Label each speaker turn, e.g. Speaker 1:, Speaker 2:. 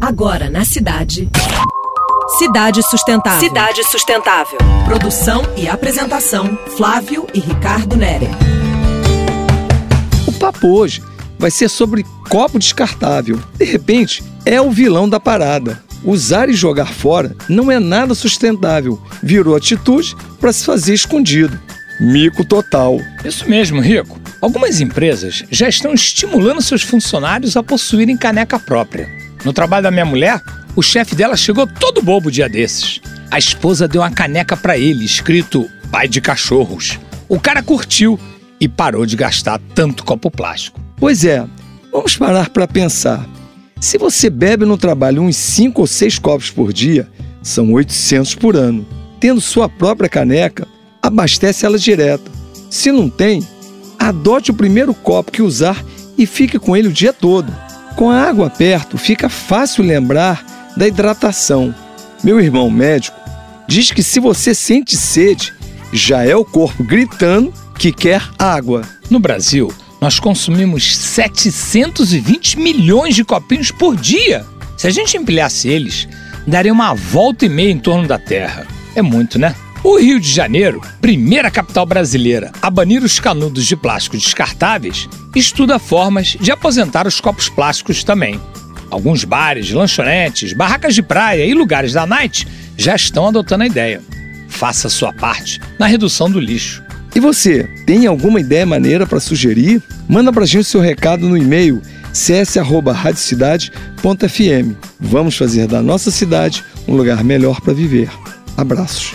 Speaker 1: Agora na cidade. Cidade Sustentável.
Speaker 2: Cidade Sustentável.
Speaker 1: Produção e apresentação: Flávio e Ricardo Nere.
Speaker 3: O papo hoje vai ser sobre copo descartável. De repente, é o vilão da parada. Usar e jogar fora não é nada sustentável. Virou atitude para se fazer escondido. Mico total.
Speaker 4: Isso mesmo, Rico. Algumas empresas já estão estimulando seus funcionários a possuírem caneca própria. No trabalho da minha mulher, o chefe dela chegou todo bobo dia desses. A esposa deu uma caneca para ele, escrito pai de cachorros. O cara curtiu e parou de gastar tanto copo plástico.
Speaker 3: Pois é, vamos parar para pensar. Se você bebe no trabalho uns 5 ou 6 copos por dia, são 800 por ano. Tendo sua própria caneca, abastece ela direto. Se não tem, adote o primeiro copo que usar e fique com ele o dia todo. Com a água perto, fica fácil lembrar da hidratação. Meu irmão médico diz que se você sente sede, já é o corpo gritando que quer água.
Speaker 4: No Brasil, nós consumimos 720 milhões de copinhos por dia. Se a gente empilhasse eles, daria uma volta e meia em torno da Terra. É muito, né? O Rio de Janeiro, primeira capital brasileira a banir os canudos de plástico descartáveis, estuda formas de aposentar os copos plásticos também. Alguns bares, lanchonetes, barracas de praia e lugares da night já estão adotando a ideia. Faça a sua parte na redução do lixo.
Speaker 3: E você, tem alguma ideia maneira para sugerir? Manda pra gente seu recado no e-mail cs@radiocidade.fm. Vamos fazer da nossa cidade um lugar melhor para viver. Abraços.